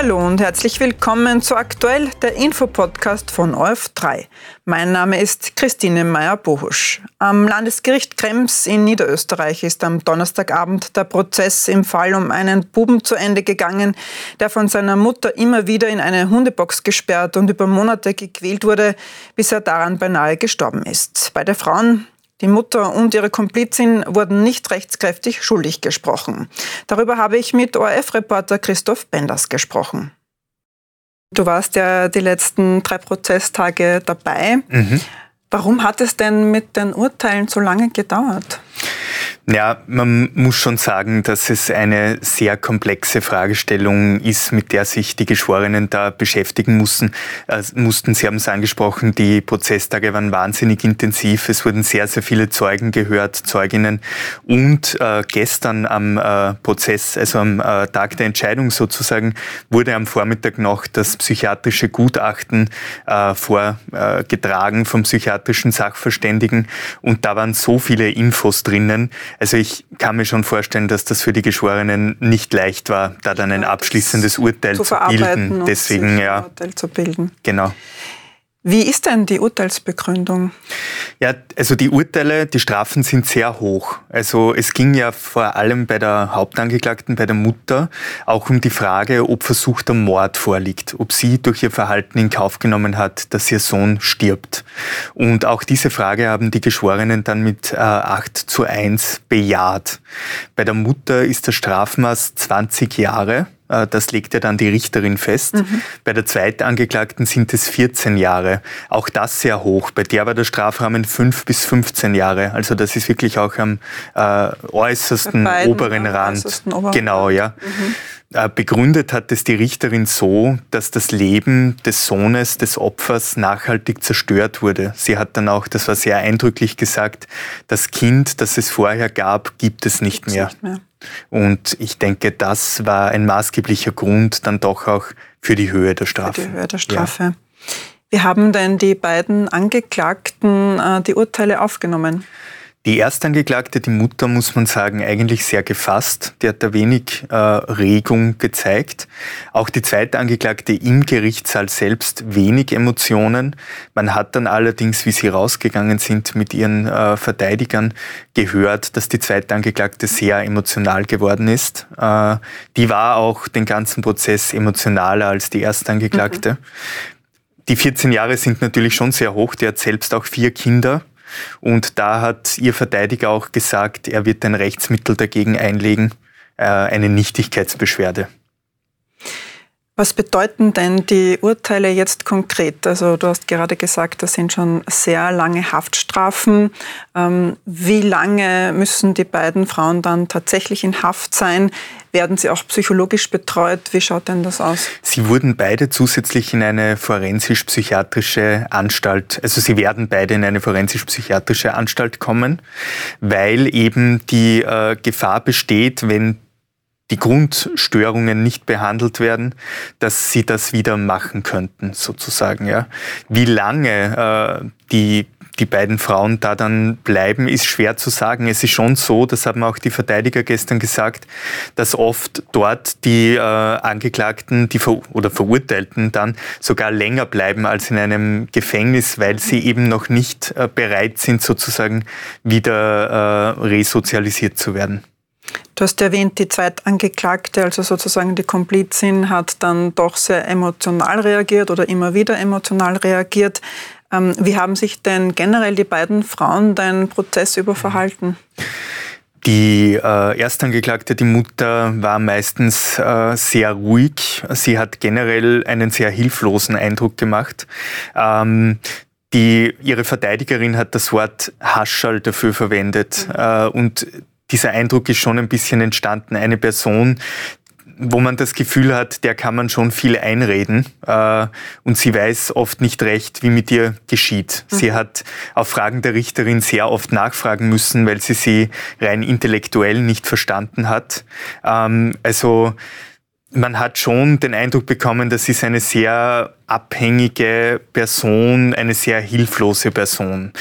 Hallo und herzlich willkommen zu Aktuell, der Infopodcast von OF3. Mein Name ist Christine Meyer-Bohusch. Am Landesgericht Krems in Niederösterreich ist am Donnerstagabend der Prozess im Fall um einen Buben zu Ende gegangen, der von seiner Mutter immer wieder in eine Hundebox gesperrt und über Monate gequält wurde, bis er daran beinahe gestorben ist. Beide Frauen die Mutter und ihre Komplizin wurden nicht rechtskräftig schuldig gesprochen. Darüber habe ich mit ORF-Reporter Christoph Benders gesprochen. Du warst ja die letzten drei Prozesstage dabei. Mhm. Warum hat es denn mit den Urteilen so lange gedauert? Ja, man muss schon sagen, dass es eine sehr komplexe Fragestellung ist, mit der sich die Geschworenen da beschäftigen mussten. Äh, mussten. Sie haben es angesprochen, die Prozesstage waren wahnsinnig intensiv. Es wurden sehr, sehr viele Zeugen gehört, Zeuginnen. Und äh, gestern am äh, Prozess, also am äh, Tag der Entscheidung sozusagen, wurde am Vormittag noch das psychiatrische Gutachten äh, vorgetragen vom psychiatrischen Sachverständigen. Und da waren so viele Infos drinnen, also ich kann mir schon vorstellen, dass das für die Geschworenen nicht leicht war, da dann ein abschließendes Urteil zu, zu bilden. Deswegen ja. Urteil zu bilden. Genau. Wie ist denn die Urteilsbegründung? Ja, also die Urteile, die Strafen sind sehr hoch. Also es ging ja vor allem bei der Hauptangeklagten, bei der Mutter, auch um die Frage, ob versuchter Mord vorliegt, ob sie durch ihr Verhalten in Kauf genommen hat, dass ihr Sohn stirbt. Und auch diese Frage haben die Geschworenen dann mit äh, 8 zu 1 bejaht. Bei der Mutter ist das Strafmaß 20 Jahre. Äh, das legt ja dann die Richterin fest. Mhm. Bei der Zweitangeklagten sind es 14 Jahre. Auch das sehr hoch. Bei der war der Strafrahmen 5 bis 15 Jahre. Also das ist wirklich auch am äh, äußersten oberen Rand. Äußersten oberen genau, ja. Mhm. Äh, begründet hat es die Richterin so, dass das Leben des Sohnes, des Opfers nachhaltig zerstört wurde. Sie hat dann auch, das war sehr eindrücklich gesagt, das Kind, das es vorher gab, gibt es nicht mehr. Nicht mehr. Und ich denke, das war ein maßgeblicher Grund dann doch auch für die Höhe der Strafe. Für die Höhe der Strafe. Ja. Wie haben denn die beiden Angeklagten äh, die Urteile aufgenommen? Die Erstangeklagte, die Mutter, muss man sagen, eigentlich sehr gefasst. Die hat da wenig äh, Regung gezeigt. Auch die zweite Angeklagte im Gerichtssaal selbst wenig Emotionen. Man hat dann allerdings, wie sie rausgegangen sind mit ihren äh, Verteidigern, gehört, dass die zweite Angeklagte sehr emotional geworden ist. Äh, die war auch den ganzen Prozess emotionaler als die Erstangeklagte. Mhm. Die 14 Jahre sind natürlich schon sehr hoch. Die hat selbst auch vier Kinder. Und da hat Ihr Verteidiger auch gesagt, er wird ein Rechtsmittel dagegen einlegen, äh, eine Nichtigkeitsbeschwerde. Was bedeuten denn die Urteile jetzt konkret? Also du hast gerade gesagt, das sind schon sehr lange Haftstrafen. Ähm, wie lange müssen die beiden Frauen dann tatsächlich in Haft sein? Werden sie auch psychologisch betreut? Wie schaut denn das aus? Sie wurden beide zusätzlich in eine forensisch-psychiatrische Anstalt, also sie werden beide in eine forensisch-psychiatrische Anstalt kommen, weil eben die äh, Gefahr besteht, wenn die Grundstörungen nicht behandelt werden, dass sie das wieder machen könnten, sozusagen. Ja. Wie lange äh, die die beiden Frauen da dann bleiben, ist schwer zu sagen. Es ist schon so, das haben auch die Verteidiger gestern gesagt, dass oft dort die äh, Angeklagten die Ver oder Verurteilten dann sogar länger bleiben als in einem Gefängnis, weil sie eben noch nicht äh, bereit sind, sozusagen wieder äh, resozialisiert zu werden. Du hast erwähnt, die Zweitangeklagte, also sozusagen die Komplizin, hat dann doch sehr emotional reagiert oder immer wieder emotional reagiert. Ähm, wie haben sich denn generell die beiden Frauen deinen Prozess über verhalten? Die äh, Erstangeklagte, die Mutter, war meistens äh, sehr ruhig. Sie hat generell einen sehr hilflosen Eindruck gemacht. Ähm, die, ihre Verteidigerin hat das Wort Haschall dafür verwendet. Mhm. Äh, und dieser Eindruck ist schon ein bisschen entstanden. Eine Person, wo man das Gefühl hat, der kann man schon viel einreden äh, und sie weiß oft nicht recht, wie mit ihr geschieht. Mhm. Sie hat auf Fragen der Richterin sehr oft nachfragen müssen, weil sie sie rein intellektuell nicht verstanden hat. Ähm, also man hat schon den Eindruck bekommen, das ist eine sehr abhängige Person, eine sehr hilflose Person.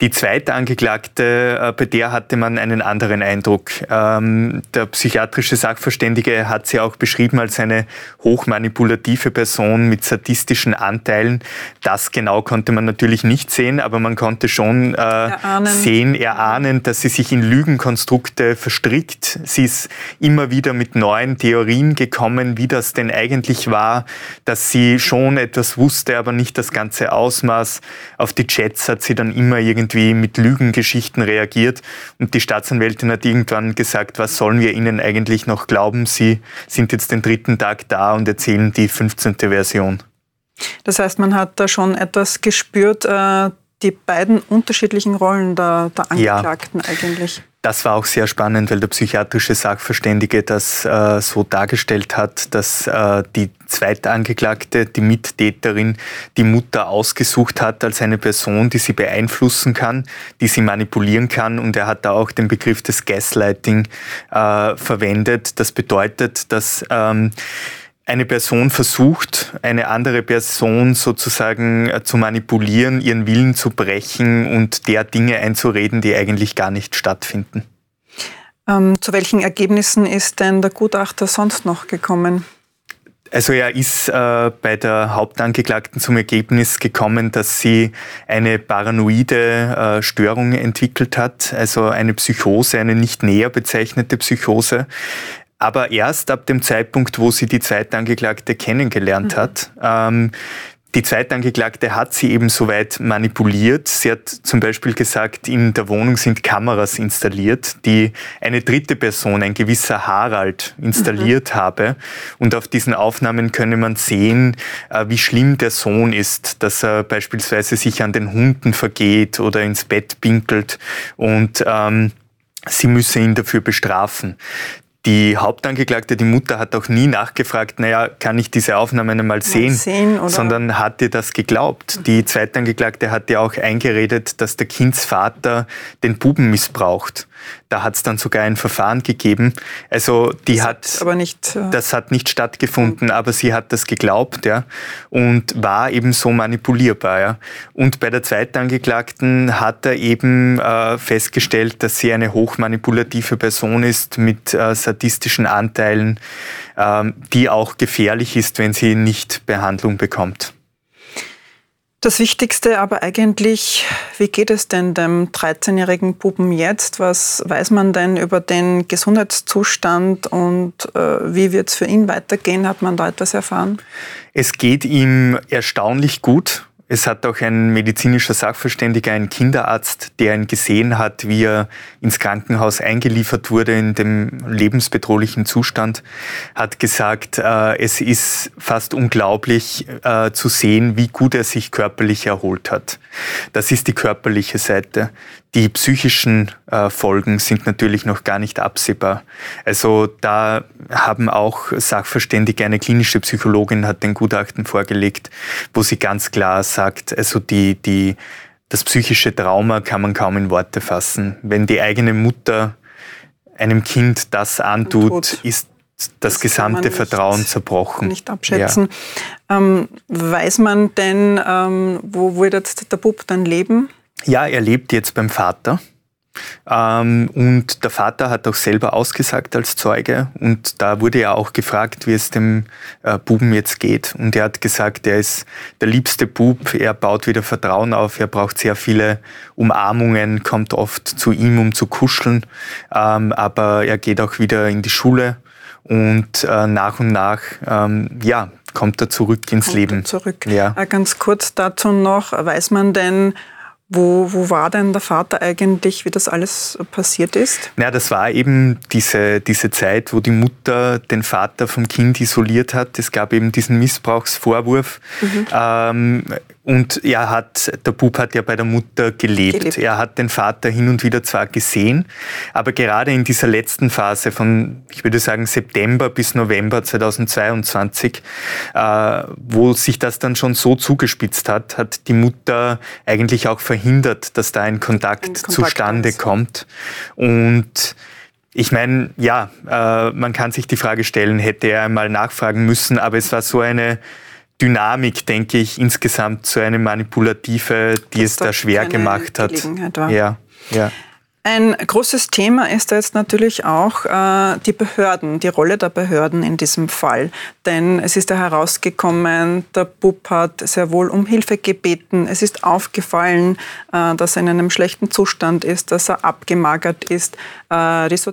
Die zweite Angeklagte, äh, bei der hatte man einen anderen Eindruck. Ähm, der psychiatrische Sachverständige hat sie auch beschrieben als eine hochmanipulative Person mit sadistischen Anteilen. Das genau konnte man natürlich nicht sehen, aber man konnte schon äh, erahnen. sehen, erahnen, dass sie sich in Lügenkonstrukte verstrickt. Sie ist immer wieder mit neuen Theorien gekommen, wie das denn eigentlich war, dass sie schon etwas wusste, aber nicht das ganze Ausmaß. Auf die Chats hat sie dann immer irgendwie mit Lügengeschichten reagiert und die Staatsanwältin hat irgendwann gesagt, was sollen wir Ihnen eigentlich noch glauben? Sie sind jetzt den dritten Tag da und erzählen die 15. Version. Das heißt, man hat da schon etwas gespürt, äh, die beiden unterschiedlichen Rollen der, der Angeklagten ja. eigentlich. Das war auch sehr spannend, weil der psychiatrische Sachverständige das äh, so dargestellt hat, dass äh, die zweite Angeklagte, die Mittäterin, die Mutter ausgesucht hat als eine Person, die sie beeinflussen kann, die sie manipulieren kann. Und er hat da auch den Begriff des Gaslighting äh, verwendet. Das bedeutet, dass ähm, eine Person versucht, eine andere Person sozusagen äh, zu manipulieren, ihren Willen zu brechen und der Dinge einzureden, die eigentlich gar nicht stattfinden. Ähm, zu welchen Ergebnissen ist denn der Gutachter sonst noch gekommen? Also er ist äh, bei der Hauptangeklagten zum Ergebnis gekommen, dass sie eine paranoide äh, Störung entwickelt hat, also eine Psychose, eine nicht näher bezeichnete Psychose aber erst ab dem Zeitpunkt, wo sie die Zweitangeklagte kennengelernt mhm. hat. Ähm, die Zweitangeklagte hat sie eben soweit manipuliert. Sie hat zum Beispiel gesagt, in der Wohnung sind Kameras installiert, die eine dritte Person, ein gewisser Harald, installiert mhm. habe. Und auf diesen Aufnahmen könne man sehen, äh, wie schlimm der Sohn ist, dass er beispielsweise sich an den Hunden vergeht oder ins Bett pinkelt und ähm, sie müsse ihn dafür bestrafen. Die Hauptangeklagte, die Mutter, hat auch nie nachgefragt, naja, kann ich diese Aufnahmen einmal sehen, sehen sondern hat ihr das geglaubt. Die Zweitangeklagte hat ja auch eingeredet, dass der Kindsvater den Buben missbraucht. Da hat es dann sogar ein Verfahren gegeben. Also die das hat, aber nicht, äh das hat nicht stattgefunden, aber sie hat das geglaubt, ja, und war eben so manipulierbar, ja. Und bei der Zweitangeklagten hat er eben äh, festgestellt, dass sie eine hochmanipulative Person ist mit äh, sadistischen Anteilen, äh, die auch gefährlich ist, wenn sie nicht Behandlung bekommt. Das Wichtigste aber eigentlich, wie geht es denn dem 13-jährigen Buben jetzt? Was weiß man denn über den Gesundheitszustand und äh, wie wird es für ihn weitergehen? Hat man da etwas erfahren? Es geht ihm erstaunlich gut. Es hat auch ein medizinischer Sachverständiger, ein Kinderarzt, der ihn gesehen hat, wie er ins Krankenhaus eingeliefert wurde in dem lebensbedrohlichen Zustand, hat gesagt, äh, es ist fast unglaublich äh, zu sehen, wie gut er sich körperlich erholt hat. Das ist die körperliche Seite. Die psychischen äh, Folgen sind natürlich noch gar nicht absehbar. Also da haben auch Sachverständige, eine klinische Psychologin hat den Gutachten vorgelegt, wo sie ganz klar sagt, also die, die, das psychische Trauma kann man kaum in Worte fassen. Wenn die eigene Mutter einem Kind das antut, ist das, das gesamte Vertrauen nicht, zerbrochen. Nicht abschätzen. Ja. Ähm, weiß man denn, ähm, wo wird jetzt der Bub dann leben? Ja, er lebt jetzt beim Vater. Ähm, und der Vater hat auch selber ausgesagt als Zeuge. Und da wurde er auch gefragt, wie es dem äh, Buben jetzt geht. Und er hat gesagt, er ist der liebste Bub, er baut wieder Vertrauen auf, er braucht sehr viele Umarmungen, kommt oft zu ihm, um zu kuscheln. Ähm, aber er geht auch wieder in die Schule und äh, nach und nach, ähm, ja, kommt er zurück ins kommt Leben. Zurück. Ja. Äh, ganz kurz dazu noch, weiß man denn, wo, wo war denn der Vater eigentlich, wie das alles passiert ist? Ja, das war eben diese, diese Zeit, wo die Mutter den Vater vom Kind isoliert hat. Es gab eben diesen Missbrauchsvorwurf. Mhm. Ähm, und er hat, der Bub hat ja bei der Mutter gelebt. gelebt. Er hat den Vater hin und wieder zwar gesehen, aber gerade in dieser letzten Phase von, ich würde sagen, September bis November 2022, äh, wo sich das dann schon so zugespitzt hat, hat die Mutter eigentlich auch verhindert, dass da ein Kontakt, ein Kontakt zustande ist. kommt. Und ich meine, ja, äh, man kann sich die Frage stellen, hätte er einmal nachfragen müssen, aber es war so eine Dynamik, denke ich, insgesamt so eine manipulative, die das es da schwer gemacht hat. Ja, ja. Ein großes Thema ist da jetzt natürlich auch äh, die Behörden, die Rolle der Behörden in diesem Fall. Denn es ist da herausgekommen, der Bub hat sehr wohl um Hilfe gebeten. Es ist aufgefallen, äh, dass er in einem schlechten Zustand ist, dass er abgemagert ist. Äh,